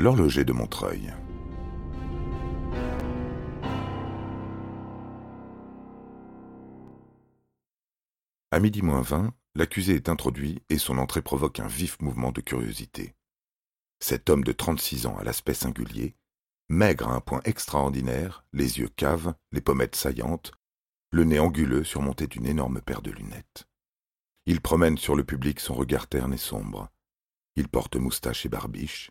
L'horloger de Montreuil. À midi moins vingt, l'accusé est introduit et son entrée provoque un vif mouvement de curiosité. Cet homme de 36 ans à l'aspect singulier, maigre à un point extraordinaire, les yeux caves, les pommettes saillantes, le nez anguleux surmonté d'une énorme paire de lunettes. Il promène sur le public son regard terne et sombre. Il porte moustache et barbiche.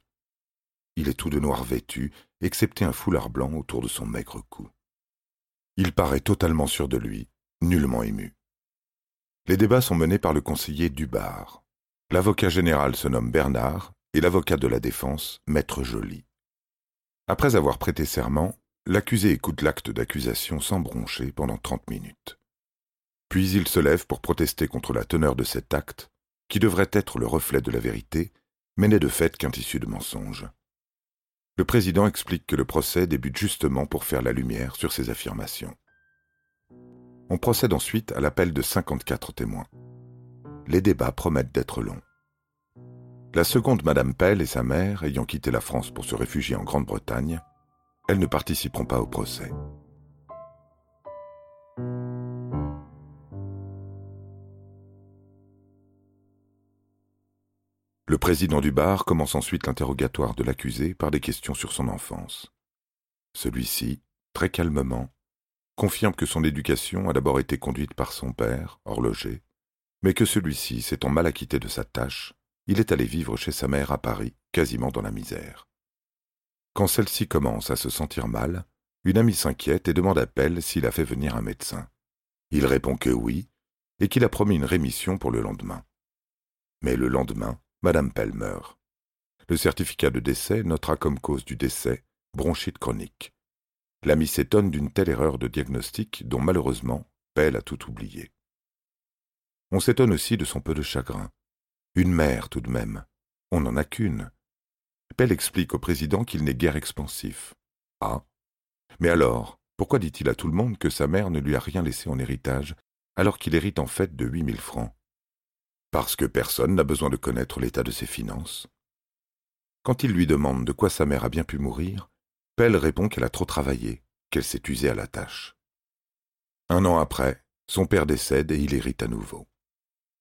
Il est tout de noir vêtu, excepté un foulard blanc autour de son maigre cou. Il paraît totalement sûr de lui, nullement ému. Les débats sont menés par le conseiller Dubar. L'avocat général se nomme Bernard et l'avocat de la défense, Maître Joly. Après avoir prêté serment, l'accusé écoute l'acte d'accusation sans broncher pendant trente minutes. Puis il se lève pour protester contre la teneur de cet acte, qui devrait être le reflet de la vérité, mais n'est de fait qu'un tissu de mensonges. Le président explique que le procès débute justement pour faire la lumière sur ces affirmations. On procède ensuite à l'appel de 54 témoins. Les débats promettent d'être longs. La seconde Madame Pell et sa mère, ayant quitté la France pour se réfugier en Grande-Bretagne, elles ne participeront pas au procès. Le président du bar commence ensuite l'interrogatoire de l'accusé par des questions sur son enfance. Celui-ci, très calmement, confirme que son éducation a d'abord été conduite par son père, horloger, mais que celui-ci, s'étant mal acquitté de sa tâche, il est allé vivre chez sa mère à Paris, quasiment dans la misère. Quand celle-ci commence à se sentir mal, une amie s'inquiète et demande à Pell s'il a fait venir un médecin. Il répond que oui, et qu'il a promis une rémission pour le lendemain. Mais le lendemain, Madame Pell meurt. Le certificat de décès notera comme cause du décès bronchite chronique. L'ami s'étonne d'une telle erreur de diagnostic dont malheureusement Pell a tout oublié. On s'étonne aussi de son peu de chagrin. Une mère tout de même. On n'en a qu'une. Pell explique au président qu'il n'est guère expansif. Ah. Mais alors, pourquoi dit-il à tout le monde que sa mère ne lui a rien laissé en héritage, alors qu'il hérite en fait de huit mille francs? Parce que personne n'a besoin de connaître l'état de ses finances. Quand il lui demande de quoi sa mère a bien pu mourir, Pell répond qu'elle a trop travaillé, qu'elle s'est usée à la tâche. Un an après, son père décède et il hérite à nouveau.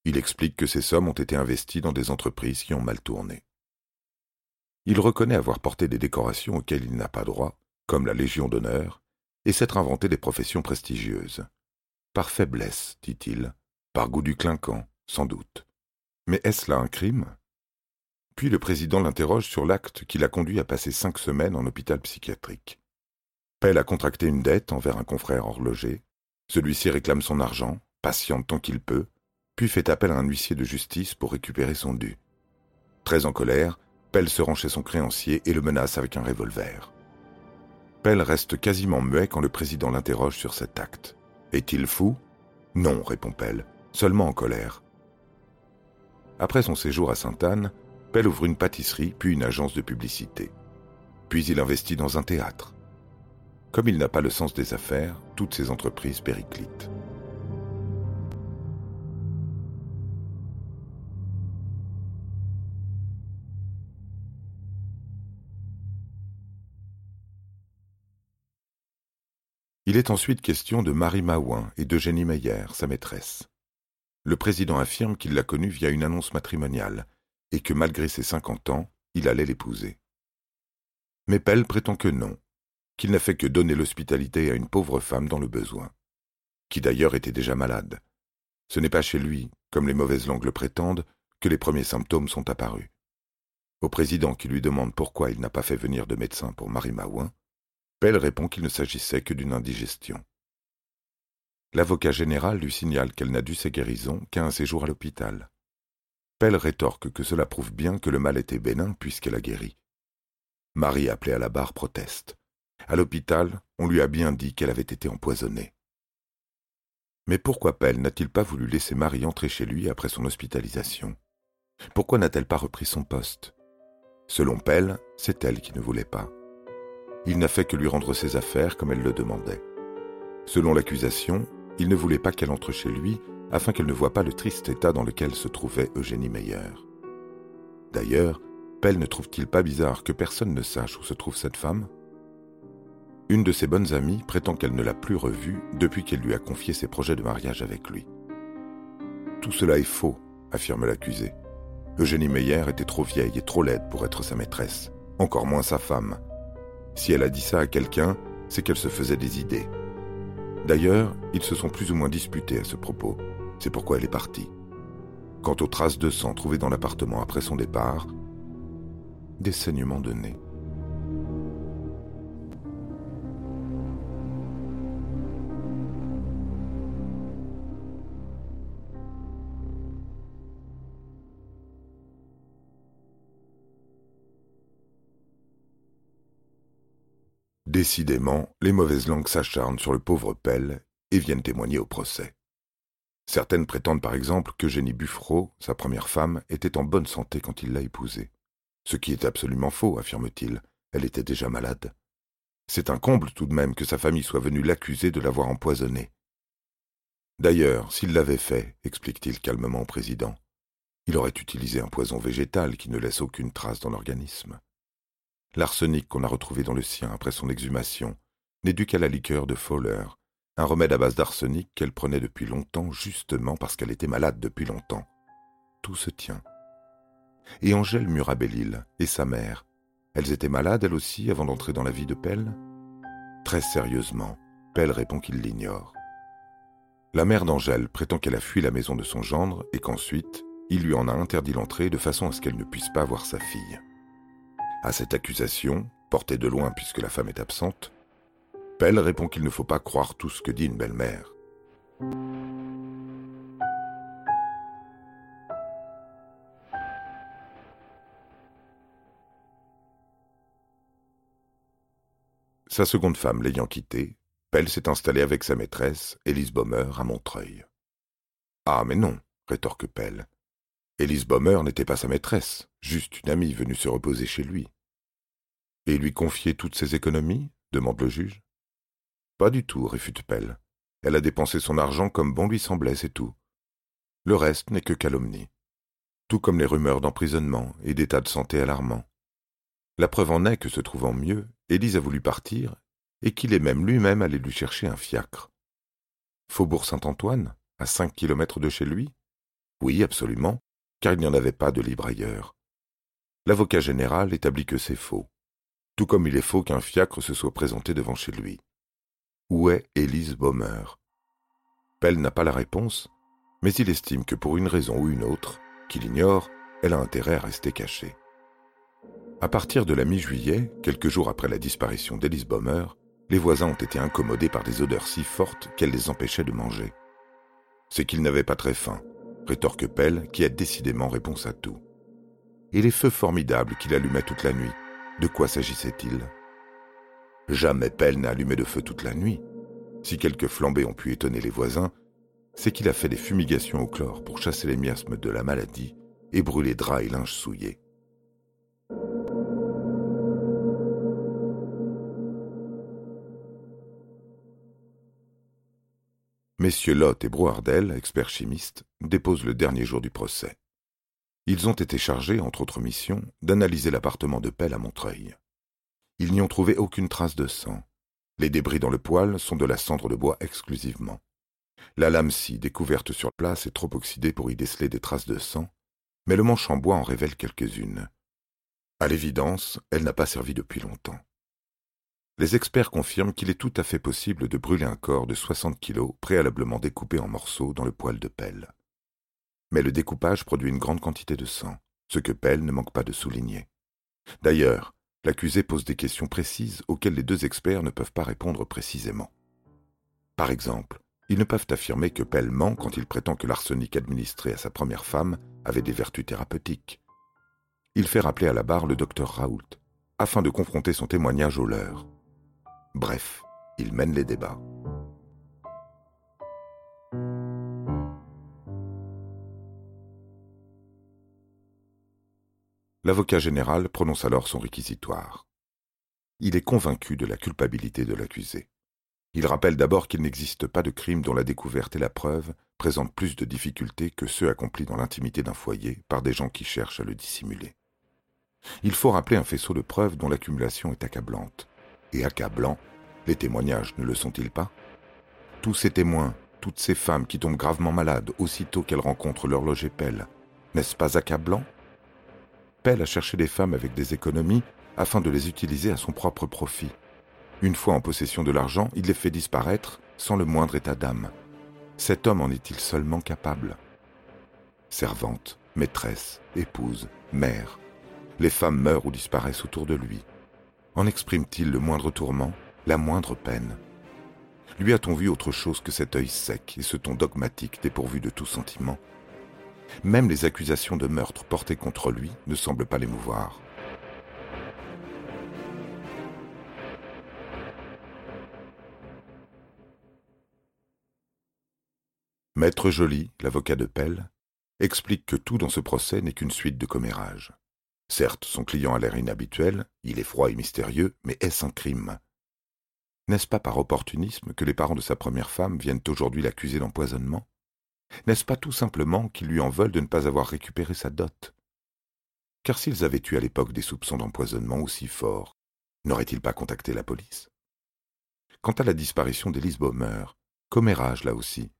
Il explique que ces sommes ont été investies dans des entreprises qui ont mal tourné. Il reconnaît avoir porté des décorations auxquelles il n'a pas droit, comme la Légion d'honneur, et s'être inventé des professions prestigieuses. Par faiblesse, dit-il, par goût du clinquant, sans doute. Mais est-ce là un crime? Puis le président l'interroge sur l'acte qui l'a conduit à passer cinq semaines en hôpital psychiatrique. Pell a contracté une dette envers un confrère horloger. Celui-ci réclame son argent, patiente tant qu'il peut, puis fait appel à un huissier de justice pour récupérer son dû. Très en colère, Pell se rend chez son créancier et le menace avec un revolver. Pell reste quasiment muet quand le président l'interroge sur cet acte. Est-il fou? Non, répond Pell, seulement en colère. Après son séjour à Sainte-Anne, Pell ouvre une pâtisserie puis une agence de publicité. Puis il investit dans un théâtre. Comme il n'a pas le sens des affaires, toutes ses entreprises périclitent. Il est ensuite question de Marie Maouin et d'Eugénie Meyer, sa maîtresse. Le président affirme qu'il l'a connue via une annonce matrimoniale et que malgré ses cinquante ans, il allait l'épouser. Mais Pell prétend que non, qu'il n'a fait que donner l'hospitalité à une pauvre femme dans le besoin, qui d'ailleurs était déjà malade. Ce n'est pas chez lui, comme les mauvaises langues le prétendent, que les premiers symptômes sont apparus. Au président qui lui demande pourquoi il n'a pas fait venir de médecin pour Marie Maouin, Pell répond qu'il ne s'agissait que d'une indigestion. L'avocat général lui signale qu'elle n'a dû sa guérison qu'à un séjour à l'hôpital. Pell rétorque que cela prouve bien que le mal était bénin puisqu'elle a guéri. Marie, appelée à la barre, proteste. À l'hôpital, on lui a bien dit qu'elle avait été empoisonnée. Mais pourquoi Pell n'a-t-il pas voulu laisser Marie entrer chez lui après son hospitalisation? Pourquoi n'a-t-elle pas repris son poste? Selon Pell, c'est elle qui ne voulait pas. Il n'a fait que lui rendre ses affaires comme elle le demandait. Selon l'accusation, il ne voulait pas qu'elle entre chez lui afin qu'elle ne voie pas le triste état dans lequel se trouvait Eugénie Meyer. D'ailleurs, Pell ne trouve-t-il pas bizarre que personne ne sache où se trouve cette femme? Une de ses bonnes amies prétend qu'elle ne l'a plus revue depuis qu'elle lui a confié ses projets de mariage avec lui. Tout cela est faux, affirme l'accusé. Eugénie Meyer était trop vieille et trop laide pour être sa maîtresse, encore moins sa femme. Si elle a dit ça à quelqu'un, c'est qu'elle se faisait des idées. D'ailleurs, ils se sont plus ou moins disputés à ce propos. C'est pourquoi elle est partie. Quant aux traces de sang trouvées dans l'appartement après son départ, des saignements de nez. Décidément, les mauvaises langues s'acharnent sur le pauvre Pell et viennent témoigner au procès. Certaines prétendent par exemple que Jenny Buffreau, sa première femme, était en bonne santé quand il l'a épousée. Ce qui est absolument faux, affirme-t-il, elle était déjà malade. C'est un comble tout de même que sa famille soit venue l'accuser de l'avoir empoisonnée. D'ailleurs, s'il l'avait fait, explique-t-il calmement au président, il aurait utilisé un poison végétal qui ne laisse aucune trace dans l'organisme. L'arsenic qu'on a retrouvé dans le sien après son exhumation n'est dû qu'à la liqueur de Fowler, un remède à base d'arsenic qu'elle prenait depuis longtemps justement parce qu'elle était malade depuis longtemps. Tout se tient. Et Angèle Murabellil et sa mère, elles étaient malades elles aussi avant d'entrer dans la vie de Pell Très sérieusement, Pell répond qu'il l'ignore. La mère d'Angèle prétend qu'elle a fui la maison de son gendre et qu'ensuite, il lui en a interdit l'entrée de façon à ce qu'elle ne puisse pas voir sa fille. À cette accusation, portée de loin puisque la femme est absente, Pell répond qu'il ne faut pas croire tout ce que dit une belle-mère. Sa seconde femme l'ayant quitté, Pell s'est installé avec sa maîtresse, Élise Baumer, à Montreuil. Ah, mais non, rétorque Pell. Élise Baumer n'était pas sa maîtresse, juste une amie venue se reposer chez lui. Et lui confier toutes ses économies? demande le juge. Pas du tout, réfute Pell. Elle a dépensé son argent comme bon lui semblait, c'est tout. Le reste n'est que calomnie. Tout comme les rumeurs d'emprisonnement et d'état de santé alarmants. La preuve en est que, se trouvant mieux, Élise a voulu partir et qu'il est même lui-même allé lui chercher un fiacre. Faubourg Saint-Antoine, à cinq kilomètres de chez lui? Oui, absolument, car il n'y en avait pas de libre ailleurs. L'avocat général établit que c'est faux tout comme il est faux qu'un fiacre se soit présenté devant chez lui. Où est Élise Baumer? Pell n'a pas la réponse, mais il estime que pour une raison ou une autre, qu'il ignore, elle a intérêt à rester cachée. À partir de la mi-juillet, quelques jours après la disparition d'Élise Baumer, les voisins ont été incommodés par des odeurs si fortes qu'elles les empêchaient de manger. C'est qu'ils n'avaient pas très faim, rétorque Pell, qui a décidément réponse à tout. Et les feux formidables qu'il allumait toute la nuit, de quoi s'agissait-il? Jamais Pell n'a allumé de feu toute la nuit. Si quelques flambées ont pu étonner les voisins, c'est qu'il a fait des fumigations au chlore pour chasser les miasmes de la maladie et brûler draps et linges souillés. Messieurs Lott et Brouardel, experts chimistes, déposent le dernier jour du procès. Ils ont été chargés, entre autres missions, d'analyser l'appartement de Pell à Montreuil. Ils n'y ont trouvé aucune trace de sang. Les débris dans le poêle sont de la cendre de bois exclusivement. La lame scie découverte sur place est trop oxydée pour y déceler des traces de sang, mais le manche en bois en révèle quelques-unes. À l'évidence, elle n'a pas servi depuis longtemps. Les experts confirment qu'il est tout à fait possible de brûler un corps de 60 kilos préalablement découpé en morceaux dans le poêle de pelle mais le découpage produit une grande quantité de sang, ce que Pell ne manque pas de souligner. D'ailleurs, l'accusé pose des questions précises auxquelles les deux experts ne peuvent pas répondre précisément. Par exemple, ils ne peuvent affirmer que Pell ment quand il prétend que l'arsenic administré à sa première femme avait des vertus thérapeutiques. Il fait rappeler à la barre le docteur Raoult, afin de confronter son témoignage au leur. Bref, il mène les débats. L'avocat général prononce alors son réquisitoire. Il est convaincu de la culpabilité de l'accusé. Il rappelle d'abord qu'il n'existe pas de crime dont la découverte et la preuve présentent plus de difficultés que ceux accomplis dans l'intimité d'un foyer par des gens qui cherchent à le dissimuler. il faut rappeler un faisceau de preuves dont l'accumulation est accablante. Accablant, les témoignages ne le sont-ils pas? Tous ces témoins, toutes ces femmes qui tombent gravement malades aussitôt qu'elles rencontrent l'horloger Pell, n'est-ce pas accablant? Pell a cherché des femmes avec des économies afin de les utiliser à son propre profit. Une fois en possession de l'argent, il les fait disparaître sans le moindre état d'âme. Cet homme en est-il seulement capable? Servante, maîtresse, épouse, mère, les femmes meurent ou disparaissent autour de lui. En exprime-t-il le moindre tourment, la moindre peine? Lui a-t-on vu autre chose que cet œil sec et ce ton dogmatique dépourvu de tout sentiment? Même les accusations de meurtre portées contre lui ne semblent pas l'émouvoir. Maître Joly, l'avocat de Pelle, explique que tout dans ce procès n'est qu'une suite de commérages. Certes, son client a l'air inhabituel, il est froid et mystérieux, mais est-ce un crime? N'est-ce pas par opportunisme que les parents de sa première femme viennent aujourd'hui l'accuser d'empoisonnement? N'est-ce pas tout simplement qu'ils lui en veulent de ne pas avoir récupéré sa dot? Car s'ils avaient eu à l'époque des soupçons d'empoisonnement aussi forts, n'auraient-ils pas contacté la police? Quant à la disparition d'Élise Baumer, commérage là aussi.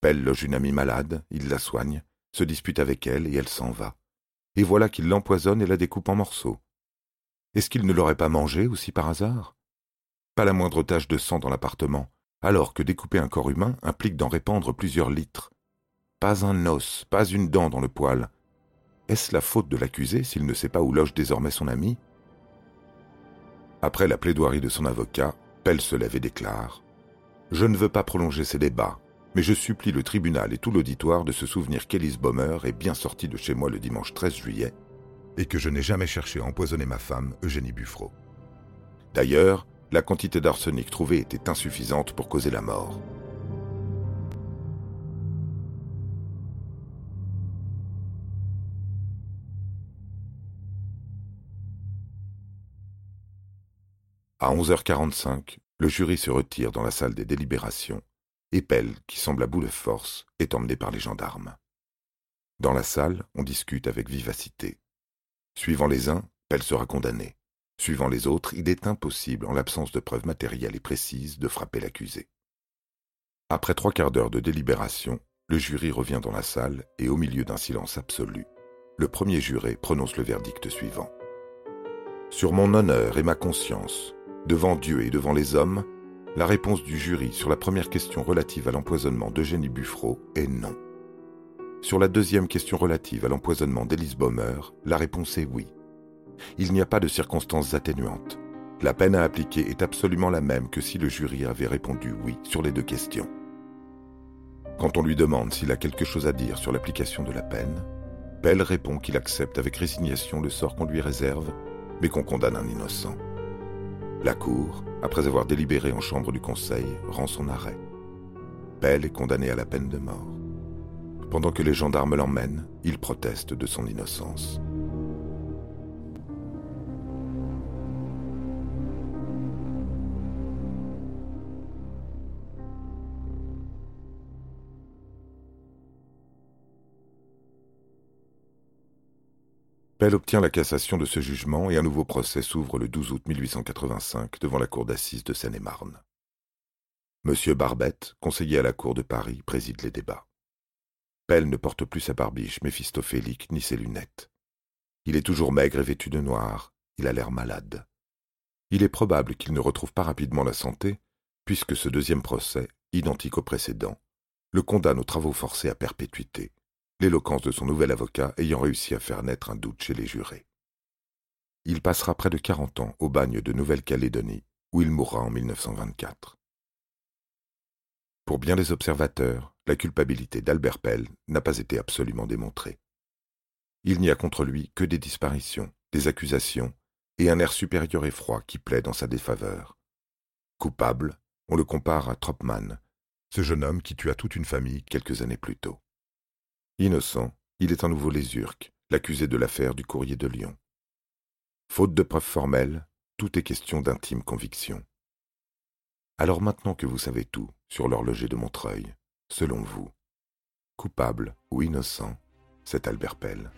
Pelle loge une amie malade, il la soigne, se dispute avec elle et elle s'en va et voilà qu'il l'empoisonne et la découpe en morceaux. Est-ce qu'il ne l'aurait pas mangé aussi par hasard? Pas la moindre tache de sang dans l'appartement, alors que découper un corps humain implique d'en répandre plusieurs litres. Pas un os, pas une dent dans le poil. Est-ce la faute de l'accusé s'il ne sait pas où loge désormais son ami? Après la plaidoirie de son avocat, Pell se lève et déclare Je ne veux pas prolonger ces débats mais je supplie le tribunal et tout l'auditoire de se souvenir qu'Élise Baumer est bien sortie de chez moi le dimanche 13 juillet et que je n'ai jamais cherché à empoisonner ma femme, Eugénie Buffreau. D'ailleurs, la quantité d'arsenic trouvée était insuffisante pour causer la mort. À 11h45, le jury se retire dans la salle des délibérations et Pell, qui semble à bout de force, est emmené par les gendarmes. Dans la salle, on discute avec vivacité. Suivant les uns, Pell sera condamné. Suivant les autres, il est impossible, en l'absence de preuves matérielles et précises, de frapper l'accusé. Après trois quarts d'heure de délibération, le jury revient dans la salle et, au milieu d'un silence absolu, le premier juré prononce le verdict suivant. Sur mon honneur et ma conscience, devant Dieu et devant les hommes, la réponse du jury sur la première question relative à l'empoisonnement d'Eugénie Buffreau est non. Sur la deuxième question relative à l'empoisonnement d'Élise Baumer, la réponse est oui. Il n'y a pas de circonstances atténuantes. La peine à appliquer est absolument la même que si le jury avait répondu oui sur les deux questions. Quand on lui demande s'il a quelque chose à dire sur l'application de la peine, Pell répond qu'il accepte avec résignation le sort qu'on lui réserve, mais qu'on condamne un innocent. La Cour, après avoir délibéré en chambre du Conseil, rend son arrêt. Pell est condamné à la peine de mort. Pendant que les gendarmes l'emmènent, il proteste de son innocence. Pell obtient la cassation de ce jugement et un nouveau procès s'ouvre le 12 août 1885 devant la cour d'assises de Seine-et-Marne. Monsieur Barbette, conseiller à la cour de Paris, préside les débats. Pell ne porte plus sa barbiche méphistophélique ni ses lunettes. Il est toujours maigre et vêtu de noir, il a l'air malade. Il est probable qu'il ne retrouve pas rapidement la santé, puisque ce deuxième procès, identique au précédent, le condamne aux travaux forcés à perpétuité, l'éloquence de son nouvel avocat ayant réussi à faire naître un doute chez les jurés. Il passera près de quarante ans au bagne de Nouvelle-Calédonie, où il mourra en 1924. Pour bien des observateurs, la culpabilité d'Albert Pell n'a pas été absolument démontrée. Il n'y a contre lui que des disparitions, des accusations et un air supérieur et froid qui plaît dans sa défaveur. Coupable, on le compare à Tropman, ce jeune homme qui tua toute une famille quelques années plus tôt. Innocent, il est à nouveau les l'accusé de l'affaire du courrier de Lyon. Faute de preuves formelles, tout est question d'intime conviction. Alors maintenant que vous savez tout sur l'horloger de Montreuil, selon vous, coupable ou innocent, c'est Albert Pell.